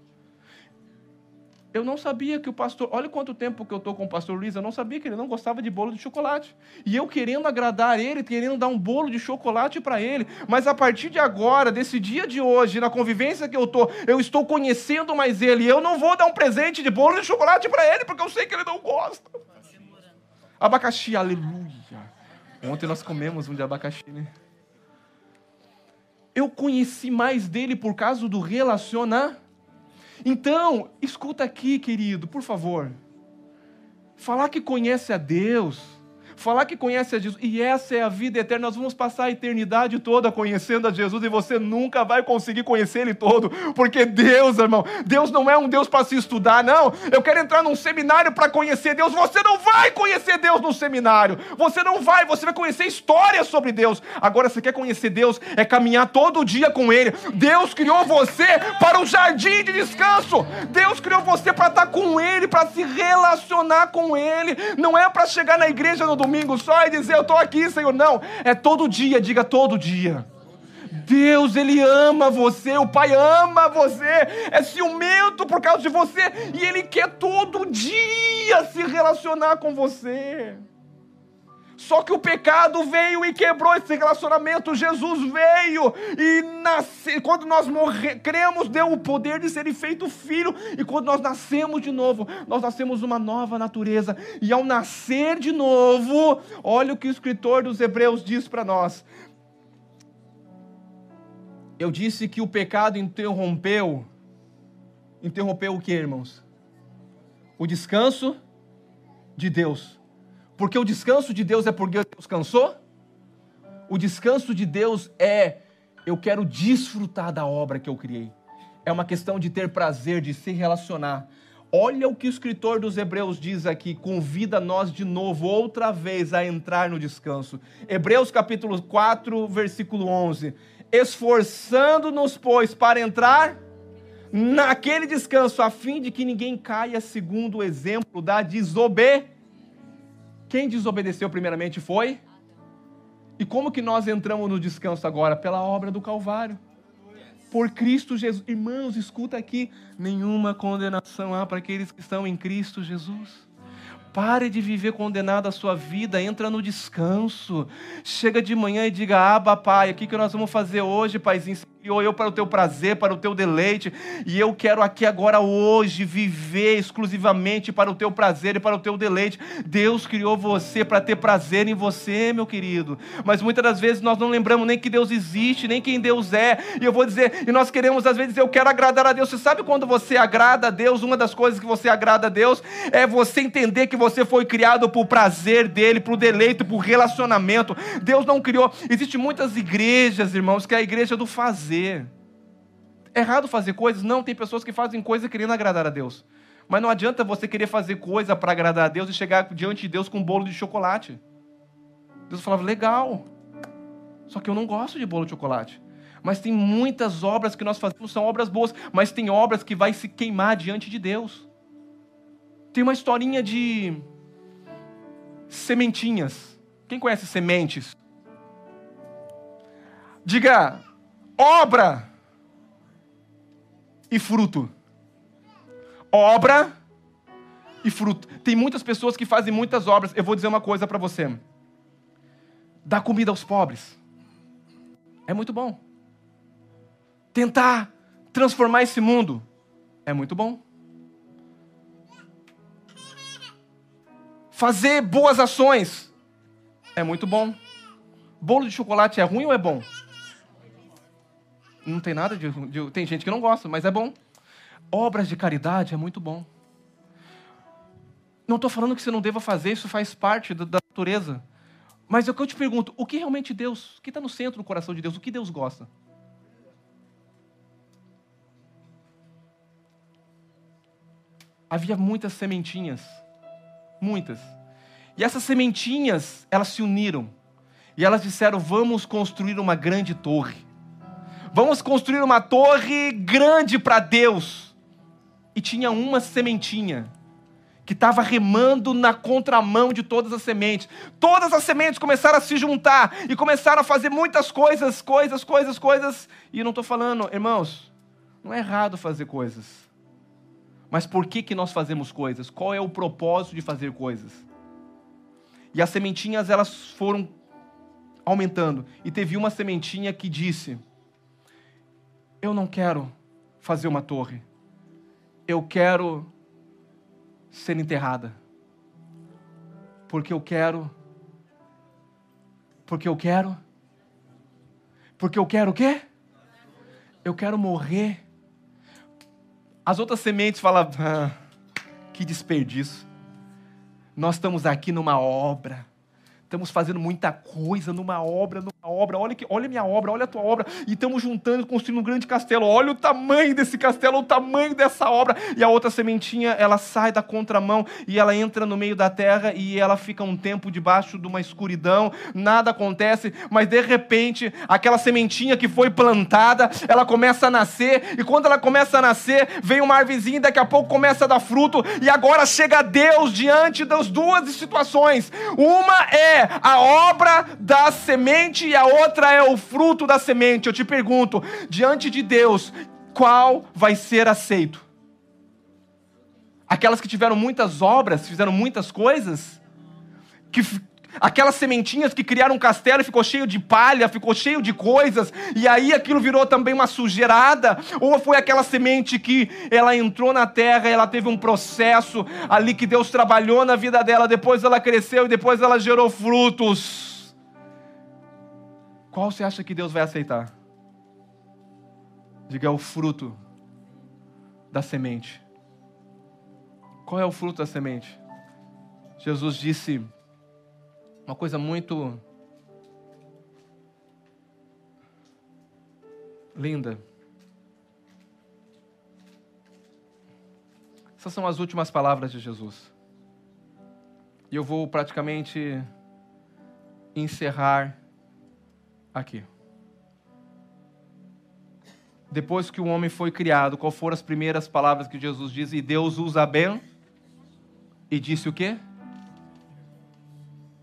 Eu não sabia que o pastor. Olha quanto tempo que eu estou com o pastor Luiz. Eu não sabia que ele não gostava de bolo de chocolate. E eu querendo agradar ele, querendo dar um bolo de chocolate para ele. Mas a partir de agora, desse dia de hoje, na convivência que eu estou, eu estou conhecendo mais ele. Eu não vou dar um presente de bolo de chocolate para ele, porque eu sei que ele não gosta. Abacaxi, aleluia. Ontem nós comemos um de abacaxi, né? Eu conheci mais dele por causa do relacionamento então, escuta aqui, querido, por favor. Falar que conhece a Deus falar que conhece a Jesus, e essa é a vida eterna, nós vamos passar a eternidade toda conhecendo a Jesus, e você nunca vai conseguir conhecer Ele todo, porque Deus, irmão, Deus não é um Deus para se estudar, não. Eu quero entrar num seminário para conhecer Deus, você não vai conhecer Deus no seminário, você não vai, você vai conhecer histórias sobre Deus. Agora, você quer conhecer Deus, é caminhar todo dia com Ele. Deus criou você para o jardim de descanso, Deus criou você para estar com Ele, para se relacionar com Ele, não é para chegar na igreja no domingo domingo só e dizer eu estou aqui, Senhor. Não, é todo dia, diga todo dia. Deus, Ele ama você, o Pai ama você, é ciumento por causa de você e Ele quer todo dia se relacionar com você. Só que o pecado veio e quebrou esse relacionamento. Jesus veio e nasce, quando nós morre, cremos, deu o poder de ser feito filho. E quando nós nascemos de novo, nós nascemos uma nova natureza. E ao nascer de novo, olha o que o escritor dos Hebreus diz para nós. Eu disse que o pecado interrompeu. Interrompeu o que, irmãos? O descanso de Deus. Porque o descanso de Deus é porque Deus cansou? O descanso de Deus é eu quero desfrutar da obra que eu criei. É uma questão de ter prazer, de se relacionar. Olha o que o escritor dos Hebreus diz aqui, convida nós de novo, outra vez, a entrar no descanso. Hebreus capítulo 4, versículo 11. Esforçando-nos, pois, para entrar naquele descanso, a fim de que ninguém caia segundo o exemplo da desobediência quem desobedeceu primeiramente foi? E como que nós entramos no descanso agora? Pela obra do Calvário. Por Cristo Jesus. Irmãos, escuta aqui: nenhuma condenação há para aqueles que estão em Cristo Jesus. Pare de viver condenado a sua vida, entra no descanso. Chega de manhã e diga: Aba, Pai, o que, que nós vamos fazer hoje, Paizinho? Criou eu para o teu prazer, para o teu deleite, e eu quero aqui agora hoje viver exclusivamente para o teu prazer e para o teu deleite. Deus criou você para ter prazer em você, meu querido. Mas muitas das vezes nós não lembramos nem que Deus existe, nem quem Deus é. E eu vou dizer, e nós queremos às vezes eu quero agradar a Deus. Você sabe quando você agrada a Deus? Uma das coisas que você agrada a Deus é você entender que você foi criado por prazer dele, por deleite, por relacionamento. Deus não criou. Existem muitas igrejas, irmãos, que é a igreja do fazer fazer. É errado fazer coisas? Não, tem pessoas que fazem coisas querendo agradar a Deus. Mas não adianta você querer fazer coisa para agradar a Deus e chegar diante de Deus com um bolo de chocolate. Deus falava, legal. Só que eu não gosto de bolo de chocolate. Mas tem muitas obras que nós fazemos, são obras boas, mas tem obras que vai se queimar diante de Deus. Tem uma historinha de sementinhas. Quem conhece sementes? Diga, obra e fruto. Obra e fruto. Tem muitas pessoas que fazem muitas obras. Eu vou dizer uma coisa para você: dar comida aos pobres é muito bom. Tentar transformar esse mundo é muito bom. Fazer boas ações é muito bom. Bolo de chocolate é ruim ou é bom? Não tem nada de, de. Tem gente que não gosta, mas é bom. Obras de caridade é muito bom. Não estou falando que você não deva fazer, isso faz parte da, natureza. Mas é o que eu te pergunto: o que realmente Deus, o que está no centro do coração de Deus, o que Deus gosta? Havia muitas sementinhas, muitas. E essas sementinhas, elas se uniram. E elas disseram: vamos construir uma grande torre. Vamos construir uma torre grande para Deus. E tinha uma sementinha que estava remando na contramão de todas as sementes. Todas as sementes começaram a se juntar e começaram a fazer muitas coisas, coisas, coisas, coisas. E eu não estou falando, irmãos, não é errado fazer coisas. Mas por que, que nós fazemos coisas? Qual é o propósito de fazer coisas? E as sementinhas elas foram aumentando. E teve uma sementinha que disse: eu não quero fazer uma torre. Eu quero ser enterrada. Porque eu quero. Porque eu quero. Porque eu quero o quê? Eu quero morrer. As outras sementes falam: ah, que desperdício. Nós estamos aqui numa obra. Estamos fazendo muita coisa numa obra, numa obra. Olha, que, olha a minha obra, olha a tua obra. E estamos juntando, construindo um grande castelo. Olha o tamanho desse castelo, o tamanho dessa obra. E a outra sementinha, ela sai da contramão e ela entra no meio da terra e ela fica um tempo debaixo de uma escuridão. Nada acontece, mas de repente, aquela sementinha que foi plantada, ela começa a nascer. E quando ela começa a nascer, vem uma árvorezinha e daqui a pouco começa a dar fruto. E agora chega Deus diante das duas situações. Uma é a obra da semente e a outra é o fruto da semente. Eu te pergunto, diante de Deus, qual vai ser aceito? Aquelas que tiveram muitas obras, fizeram muitas coisas, que Aquelas sementinhas que criaram um castelo e ficou cheio de palha, ficou cheio de coisas, e aí aquilo virou também uma sujeirada, ou foi aquela semente que ela entrou na terra, ela teve um processo ali que Deus trabalhou na vida dela, depois ela cresceu e depois ela gerou frutos. Qual você acha que Deus vai aceitar? Diga é o fruto da semente. Qual é o fruto da semente? Jesus disse: uma coisa muito linda. Essas são as últimas palavras de Jesus. E eu vou praticamente encerrar aqui. Depois que o homem foi criado, qual foram as primeiras palavras que Jesus diz? E Deus usa bem. E disse o quê?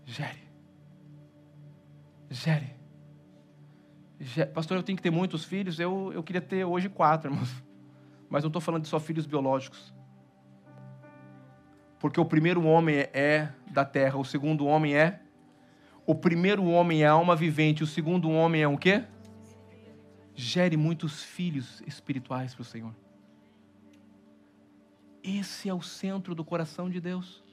Gere. Gere. Gere. Pastor, eu tenho que ter muitos filhos. Eu, eu queria ter hoje quatro, irmãos. Mas não estou falando de só filhos biológicos. Porque o primeiro homem é da terra, o segundo homem é. O primeiro homem é alma vivente, o segundo homem é o quê? gere muitos filhos espirituais para o Senhor. Esse é o centro do coração de Deus.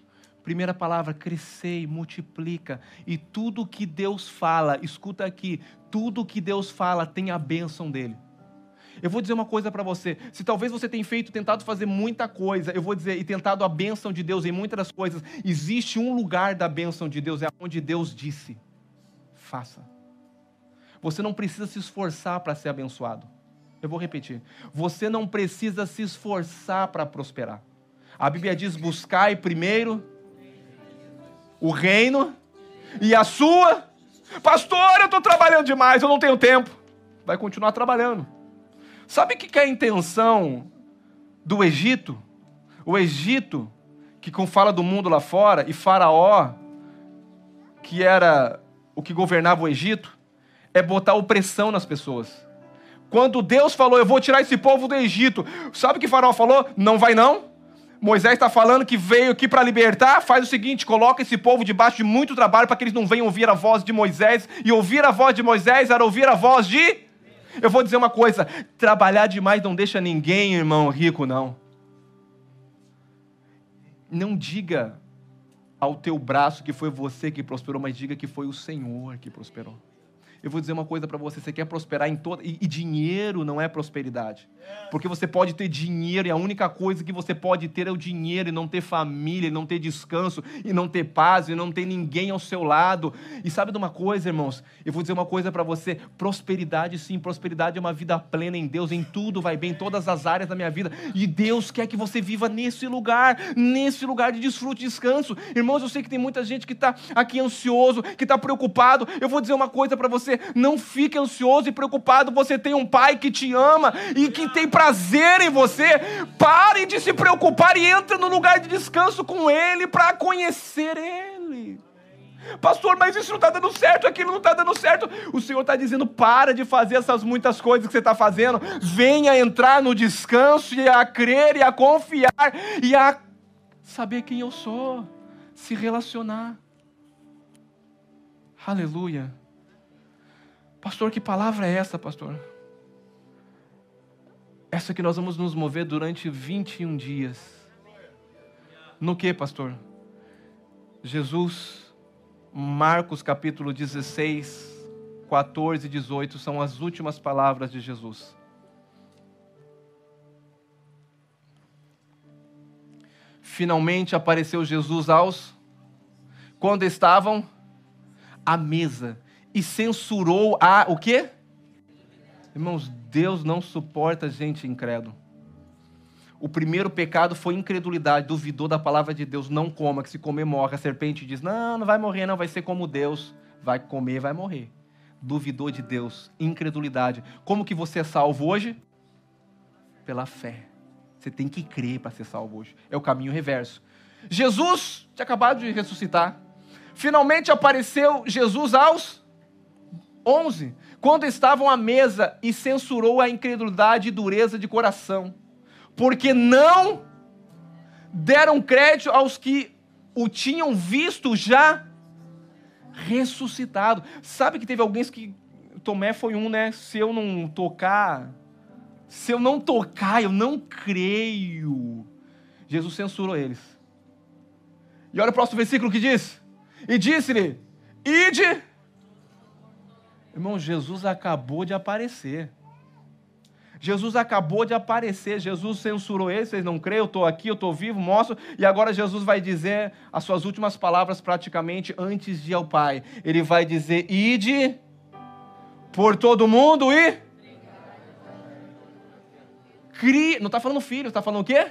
Primeira palavra, crescei, multiplica. E tudo que Deus fala, escuta aqui, tudo que Deus fala tem a bênção dele. Eu vou dizer uma coisa para você. Se talvez você tenha feito, tentado fazer muita coisa, eu vou dizer, e tentado a bênção de Deus em muitas das coisas, existe um lugar da bênção de Deus, é onde Deus disse: faça. Você não precisa se esforçar para ser abençoado. Eu vou repetir. Você não precisa se esforçar para prosperar. A Bíblia diz: buscai primeiro o reino e a sua. Pastor, eu estou trabalhando demais, eu não tenho tempo. Vai continuar trabalhando. Sabe o que é a intenção do Egito? O Egito, que com fala do mundo lá fora, e Faraó, que era o que governava o Egito, é botar opressão nas pessoas. Quando Deus falou, eu vou tirar esse povo do Egito, sabe o que Faraó falou? Não vai não? Moisés está falando que veio aqui para libertar, faz o seguinte: coloca esse povo debaixo de muito trabalho para que eles não venham ouvir a voz de Moisés. E ouvir a voz de Moisés era ouvir a voz de eu vou dizer uma coisa: trabalhar demais não deixa ninguém, irmão, rico, não. Não diga ao teu braço que foi você que prosperou, mas diga que foi o Senhor que prosperou. Eu vou dizer uma coisa para você: você quer prosperar em toda. E, e, dinheiro não é prosperidade. Porque você pode ter dinheiro e a única coisa que você pode ter é o dinheiro e não ter família, e não ter descanso, e não ter paz, e não ter ninguém ao seu lado. E sabe de uma coisa, irmãos? Eu vou dizer uma coisa para você: prosperidade, sim, prosperidade é uma vida plena em Deus, em tudo vai bem, em todas as áreas da minha vida. E Deus quer que você viva nesse lugar, nesse lugar de desfrute e descanso. Irmãos, eu sei que tem muita gente que está aqui ansioso, que está preocupado. Eu vou dizer uma coisa para você não fique ansioso e preocupado. Você tem um pai que te ama e que tem prazer em você. Pare de se preocupar e entre no lugar de descanso com Ele para conhecer Ele. Pastor, mas isso não está dando certo, aquilo não está dando certo. O Senhor está dizendo: para de fazer essas muitas coisas que você está fazendo. Venha entrar no descanso e a crer e a confiar e a saber quem eu sou, se relacionar. Aleluia. Pastor, que palavra é essa, pastor? Essa que nós vamos nos mover durante 21 dias. No que, pastor? Jesus, Marcos capítulo 16, 14 e 18 são as últimas palavras de Jesus. Finalmente apareceu Jesus aos quando estavam à mesa e censurou a o quê? Irmãos, Deus não suporta gente incrédulo. O primeiro pecado foi incredulidade, duvidou da palavra de Deus, não coma, que se comer morre. A serpente diz: Não, não vai morrer, não, vai ser como Deus. Vai comer, vai morrer. Duvidou de Deus, incredulidade. Como que você é salvo hoje? Pela fé. Você tem que crer para ser salvo hoje. É o caminho reverso. Jesus tinha acabado de ressuscitar. Finalmente apareceu Jesus aos 11. Quando estavam à mesa e censurou a incredulidade e dureza de coração, porque não deram crédito aos que o tinham visto já ressuscitado. Sabe que teve alguém que Tomé foi um, né? Se eu não tocar, se eu não tocar, eu não creio. Jesus censurou eles. E olha o próximo versículo que diz: E disse-lhe: Ide Irmão, Jesus acabou de aparecer. Jesus acabou de aparecer, Jesus censurou ele, vocês não creem, eu estou aqui, eu estou vivo, mostro, e agora Jesus vai dizer as suas últimas palavras praticamente antes de ir ao Pai. Ele vai dizer: ide por todo mundo e. Crie. Não está falando filho, está falando o quê?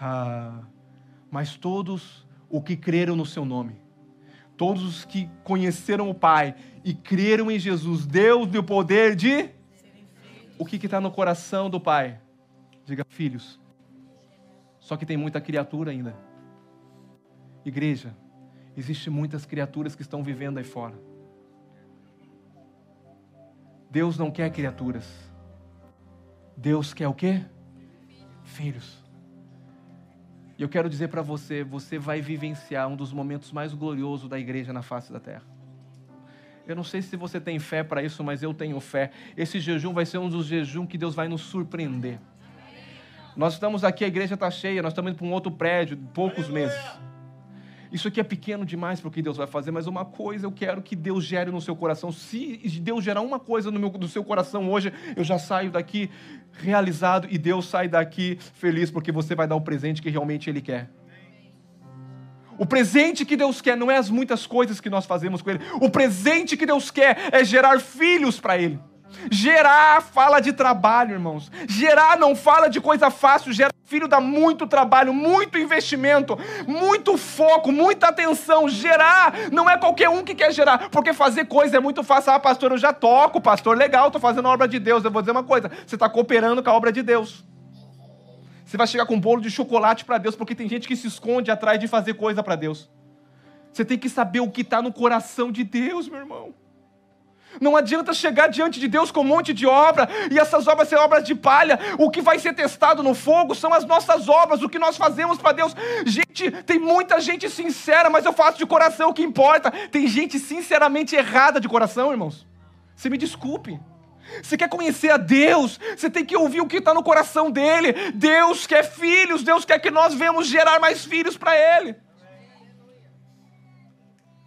Ah, mas todos o que creram no seu nome, todos os que conheceram o Pai e creram em Jesus, Deus deu poder de. O que está no coração do Pai? Diga, filhos. Só que tem muita criatura ainda. Igreja, existe muitas criaturas que estão vivendo aí fora. Deus não quer criaturas. Deus quer o quê? Filhos. E eu quero dizer para você, você vai vivenciar um dos momentos mais gloriosos da igreja na face da terra Eu não sei se você tem fé para isso, mas eu tenho fé. Esse jejum vai ser um dos jejuns que Deus vai nos surpreender. Nós estamos aqui, a igreja está cheia, nós estamos indo para um outro prédio, poucos meses. Isso aqui é pequeno demais para o que Deus vai fazer, mas uma coisa eu quero que Deus gere no seu coração. Se Deus gerar uma coisa no, meu, no seu coração hoje, eu já saio daqui realizado e Deus sai daqui feliz, porque você vai dar o presente que realmente Ele quer. O presente que Deus quer não é as muitas coisas que nós fazemos com Ele. O presente que Deus quer é gerar filhos para Ele. Gerar fala de trabalho, irmãos. Gerar não fala de coisa fácil. Gerar filho dá muito trabalho, muito investimento, muito foco, muita atenção. Gerar não é qualquer um que quer gerar, porque fazer coisa é muito fácil. Ah, pastor, eu já toco, pastor, legal, estou fazendo a obra de Deus. Eu vou dizer uma coisa: você está cooperando com a obra de Deus. Você vai chegar com um bolo de chocolate para Deus, porque tem gente que se esconde atrás de fazer coisa para Deus. Você tem que saber o que está no coração de Deus, meu irmão. Não adianta chegar diante de Deus com um monte de obra e essas obras serem obras de palha. O que vai ser testado no fogo são as nossas obras, o que nós fazemos para Deus. Gente, tem muita gente sincera, mas eu faço de coração o que importa. Tem gente sinceramente errada de coração, irmãos. Você me desculpe. Você quer conhecer a Deus, você tem que ouvir o que está no coração dele. Deus quer filhos, Deus quer que nós venhamos gerar mais filhos para Ele.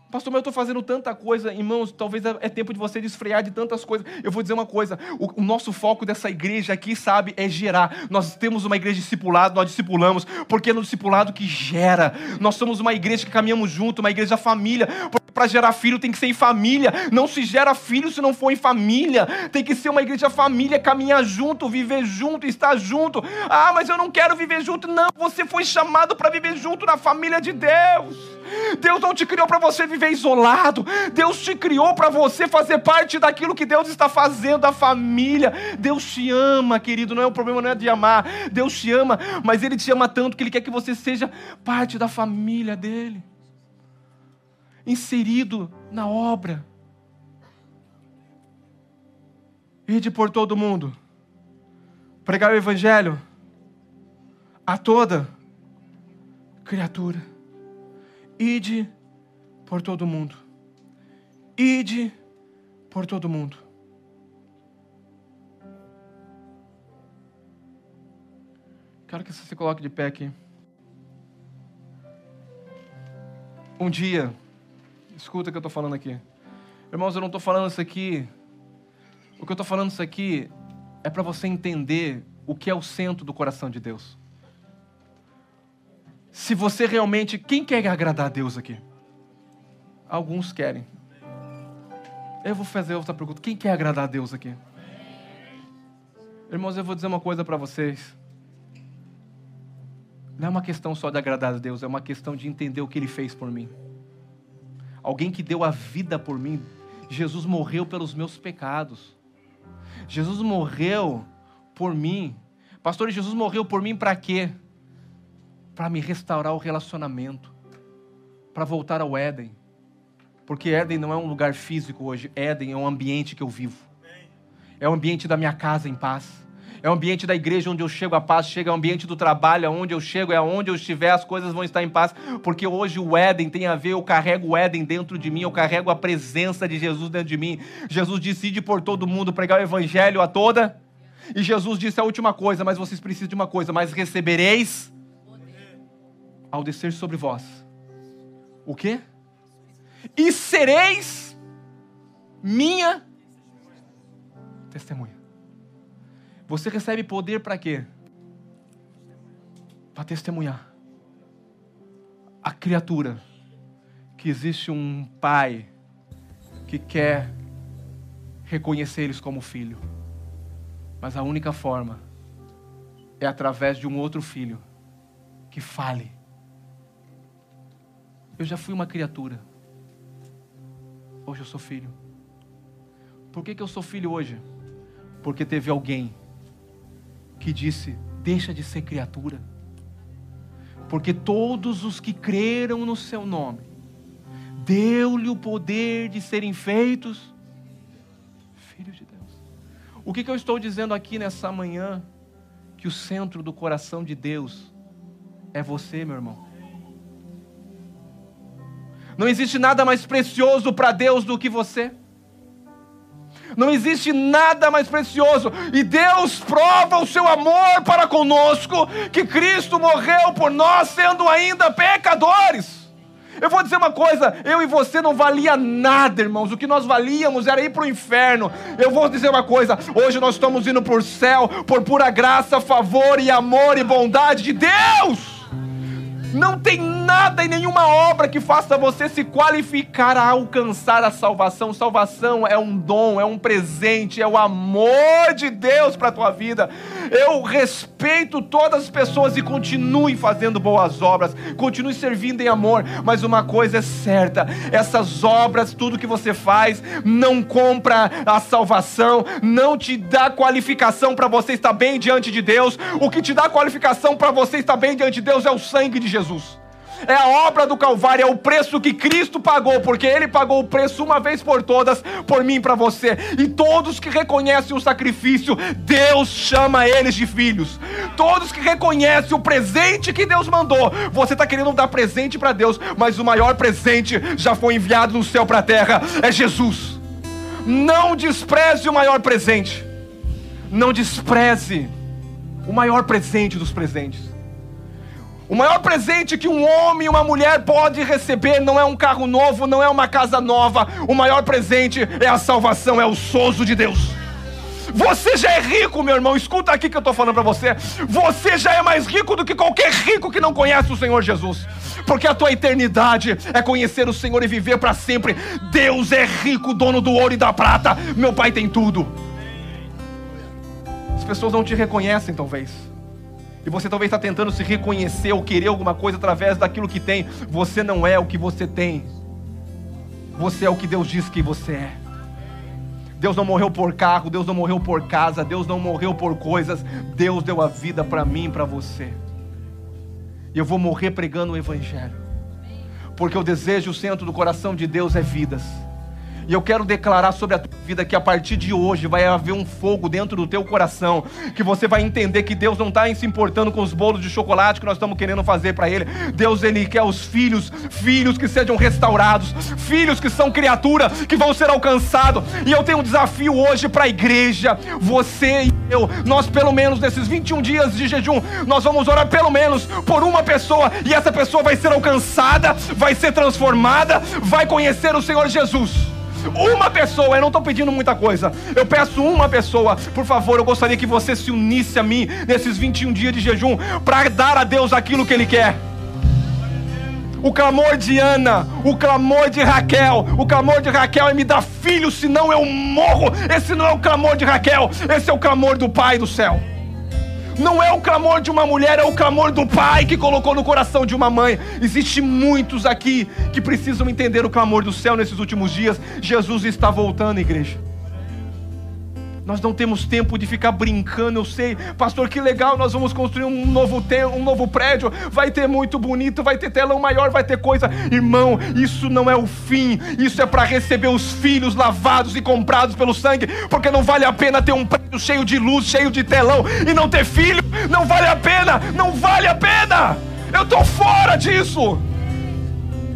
Pastor, mas eu estou fazendo tanta coisa, irmãos, talvez é, é tempo de você desfrear de tantas coisas. Eu vou dizer uma coisa: o, o, nosso foco dessa igreja aqui, sabe, é gerar. Nós temos uma igreja discipulado, nós discipulamos, porque é no discipulado que gera. Nós somos uma igreja que caminhamos junto, uma igreja família. Para gerar filho tem que ser em família. Não se gera filho se não for em família. Tem que ser uma igreja família, caminhar junto, viver junto, estar junto. Ah, mas eu não quero viver junto. Não, você foi chamado para viver junto na família de Deus. Deus não te criou para você viver isolado. Deus te criou para você fazer parte daquilo que Deus está fazendo, a família. Deus te ama, querido. Não é o problema, não é de amar. Deus te ama, mas Ele te ama tanto que Ele quer que você seja parte da família dele, inserido na obra. Ide por todo mundo, pregar o Evangelho a toda criatura. Ide por todo mundo. Ide por todo mundo. Quero que você se coloque de pé aqui. Um dia, escuta o que eu estou falando aqui. Irmãos, eu não estou falando isso aqui. O que eu estou falando isso aqui é para você entender o que é o centro do coração de Deus se você realmente. Quem quer agradar a Deus aqui? Alguns querem. Eu vou fazer outra pergunta. Quem quer agradar a Deus aqui? Irmãos, eu vou dizer uma coisa para vocês. Não é uma questão só de agradar a Deus, é uma questão de entender o que Ele fez por mim. Alguém que deu a vida por mim. Jesus morreu pelos meus pecados. Jesus morreu por mim. Pastor, Jesus morreu por mim para quê? Para me restaurar o relacionamento, para voltar ao Éden. Porque Éden não é um lugar físico hoje, Éden é um ambiente que eu vivo. É o ambiente da minha casa em paz. É o ambiente da igreja onde eu chego a paz, chega o ambiente do trabalho, aonde eu chego, é onde eu estiver, as coisas vão estar em paz, porque hoje o Éden tem a ver, eu carrego o Éden dentro de mim, eu carrego a presença de Jesus dentro de mim. Jesus decide por todo mundo pregar o evangelho a toda. E Jesus disse a última coisa, mas vocês precisam de uma coisa, mas recebereis ao descer sobre vós. O quê? E sereis minha testemunha. Você recebe poder para quê? Para testemunhar. A criatura que existe um pai que quer reconhecer eles como filho. Mas a única forma é através de um outro filho que fale eu já fui uma criatura. Hoje eu sou filho. Por que, que eu sou filho hoje? Porque teve alguém que disse: deixa de ser criatura. Porque todos os que creram no seu nome, deu-lhe o poder de serem feitos filhos de Deus. O que, que eu estou dizendo aqui nessa manhã? Que o centro do coração de Deus é você, meu irmão. Não existe nada mais precioso para Deus do que você. Não existe nada mais precioso. E Deus prova o seu amor para conosco, que Cristo morreu por nós, sendo ainda pecadores. Eu vou dizer uma coisa: eu e você não valia nada, irmãos. O que nós valíamos era ir para o inferno. Eu vou dizer uma coisa: hoje nós estamos indo para o céu por pura graça, favor e amor e bondade de Deus. Não tem nada e nenhuma obra que faça você se qualificar a alcançar a salvação. Salvação é um dom, é um presente, é o amor de Deus para a tua vida. Eu respeito todas as pessoas e continue fazendo boas obras, continue servindo em amor, mas uma coisa é certa: essas obras, tudo que você faz, não compra a salvação, não te dá qualificação para você estar bem diante de Deus. O que te dá qualificação para você estar bem diante de Deus é o sangue de Jesus é a obra do Calvário, é o preço que Cristo pagou, porque Ele pagou o preço uma vez por todas, por mim e para você. E todos que reconhecem o sacrifício, Deus chama eles de filhos. Todos que reconhecem o presente que Deus mandou, você está querendo dar presente para Deus, mas o maior presente já foi enviado do céu para a terra, é Jesus. Não despreze o maior presente, não despreze o maior presente dos presentes. O maior presente que um homem e uma mulher pode receber não é um carro novo, não é uma casa nova. O maior presente é a salvação, é o sozo de Deus. Você já é rico, meu irmão. Escuta aqui que eu estou falando para você. Você já é mais rico do que qualquer rico que não conhece o Senhor Jesus. Porque a tua eternidade é conhecer o Senhor e viver para sempre. Deus é rico, dono do ouro e da prata. Meu Pai tem tudo. As pessoas não te reconhecem, talvez. E você talvez está tentando se reconhecer ou querer alguma coisa através daquilo que tem. Você não é o que você tem. Você é o que Deus diz que você é. Deus não morreu por carro, Deus não morreu por casa, Deus não morreu por coisas. Deus deu a vida para mim e para você. E eu vou morrer pregando o Evangelho. Porque o desejo, o centro do coração de Deus é vidas. E eu quero declarar sobre a tua vida que a partir de hoje vai haver um fogo dentro do teu coração, que você vai entender que Deus não está se importando com os bolos de chocolate que nós estamos querendo fazer para Ele. Deus, Ele quer os filhos, filhos que sejam restaurados, filhos que são criatura, que vão ser alcançados. E eu tenho um desafio hoje para a igreja, você e eu, nós pelo menos nesses 21 dias de jejum, nós vamos orar pelo menos por uma pessoa, e essa pessoa vai ser alcançada, vai ser transformada, vai conhecer o Senhor Jesus. Uma pessoa, eu não estou pedindo muita coisa. Eu peço uma pessoa, por favor, eu gostaria que você se unisse a mim nesses 21 dias de jejum para dar a Deus aquilo que Ele quer. O clamor de Ana, o clamor de Raquel, o clamor de Raquel é me dar filho, senão eu morro. Esse não é o clamor de Raquel, esse é o clamor do Pai do céu. Não é o clamor de uma mulher, é o clamor do pai que colocou no coração de uma mãe. Existem muitos aqui que precisam entender o clamor do céu nesses últimos dias. Jesus está voltando, igreja. Nós não temos tempo de ficar brincando, eu sei. Pastor, que legal, nós vamos construir um novo, um novo prédio. Vai ter muito bonito, vai ter telão maior, vai ter coisa. Irmão, isso não é o fim. Isso é para receber os filhos lavados e comprados pelo sangue. Porque não vale a pena ter um prédio cheio de luz, cheio de telão e não ter filho. Não vale a pena, não vale a pena. Eu tô fora disso.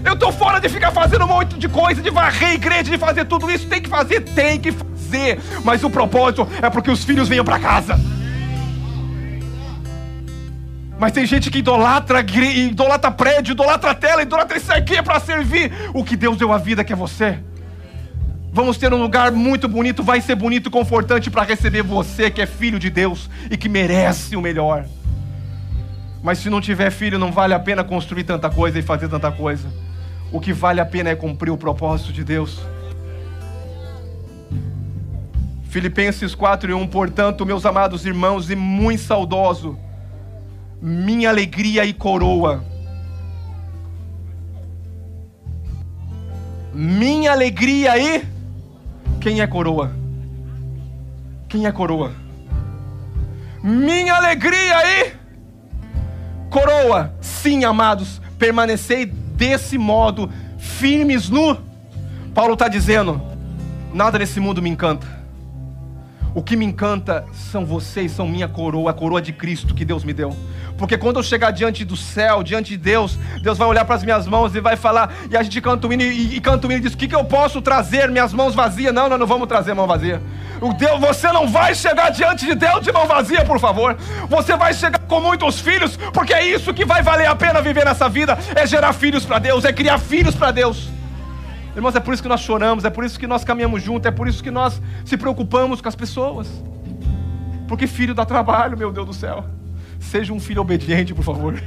Eu tô fora de ficar fazendo um monte de coisa, de varrer igreja, de fazer tudo isso. Tem que fazer, tem que fazer fazer, mas o propósito é porque os filhos venham para casa. Mas tem gente que idolatra, idolatra prédio, idolatra tela, idolatra isso aqui para servir o que Deus deu a vida que é você. Vamos ter um lugar muito bonito, vai ser bonito e confortante para receber você que é filho de Deus e que merece o melhor. Mas se não tiver filho, não vale a pena construir tanta coisa e fazer tanta coisa. O que vale a pena é cumprir o propósito de Deus. Filipenses 4 e 1, portanto, meus amados irmãos, e muito saudoso, minha alegria e coroa. Minha alegria e quem é coroa? Quem é coroa? Minha alegria e coroa. Sim, amados, permanecei desse modo, firmes no. Paulo está dizendo: nada nesse mundo me encanta O que me encanta são vocês, são minha coroa, a coroa de Cristo que Deus me deu. Porque quando eu chegar diante do céu, diante de Deus, Deus vai olhar para as minhas mãos e vai falar, e a gente canta o hino e, e canta o hino e diz: O que, que eu posso trazer? Minhas mãos vazias? Não, nós não vamos trazer mão vazia. O Deus, você não vai chegar diante de Deus de mão vazia, por favor. Você vai chegar com muitos filhos, porque é isso que vai valer a pena viver nessa vida: é gerar filhos para Deus, é criar filhos para Deus. Irmãos, é por isso que nós choramos, é por isso que nós caminhamos juntos, é por isso que nós se preocupamos com as pessoas. Porque filho dá trabalho, meu Deus do céu. Seja um filho obediente, por favor.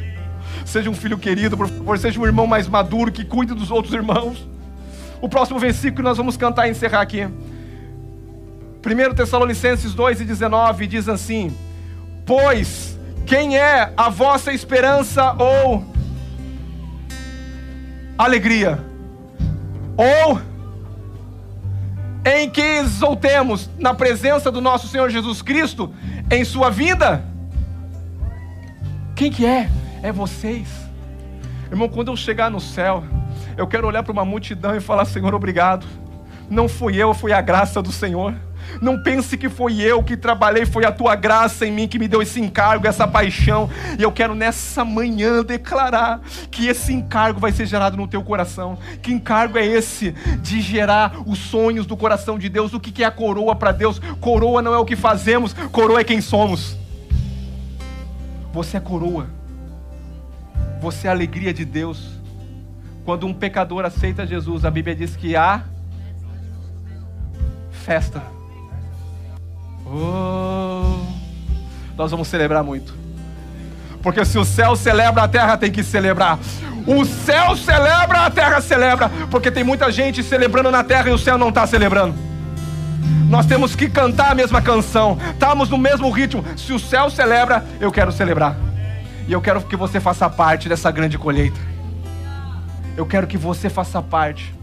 Seja um filho querido, por favor. Seja um irmão mais maduro que cuide dos outros irmãos. O próximo versículo que nós vamos cantar e encerrar aqui. 1 Tessalonicenses 2 e 19 diz assim: Pois quem é a vossa esperança ou alegria? Ou em que exultemos na presença do nosso Senhor Jesus Cristo em sua vida? Quem que é? É vocês. Irmão, quando eu chegar no céu, eu quero olhar para uma multidão e falar: Senhor, obrigado. Não fui eu, foi a graça do Senhor. Não pense que foi eu que trabalhei, foi a tua graça em mim que me deu esse encargo, essa paixão. E eu quero nessa manhã declarar que esse encargo vai ser gerado no teu coração. Que encargo é esse de gerar os sonhos do coração de Deus? O que é a coroa para Deus? Coroa não é o que fazemos, coroa é quem somos. Você é coroa. Você é a alegria de Deus. Quando um pecador aceita Jesus, a Bíblia diz que há festa Oh, nós vamos celebrar muito. Porque se o céu celebra, a terra tem que celebrar. O céu celebra, a terra celebra. Porque tem muita gente celebrando na terra e o céu não está celebrando. Nós temos que cantar a mesma canção. Estamos no mesmo ritmo. Se o céu celebra, eu quero celebrar. E eu quero que você faça parte dessa grande colheita. Eu quero que você faça parte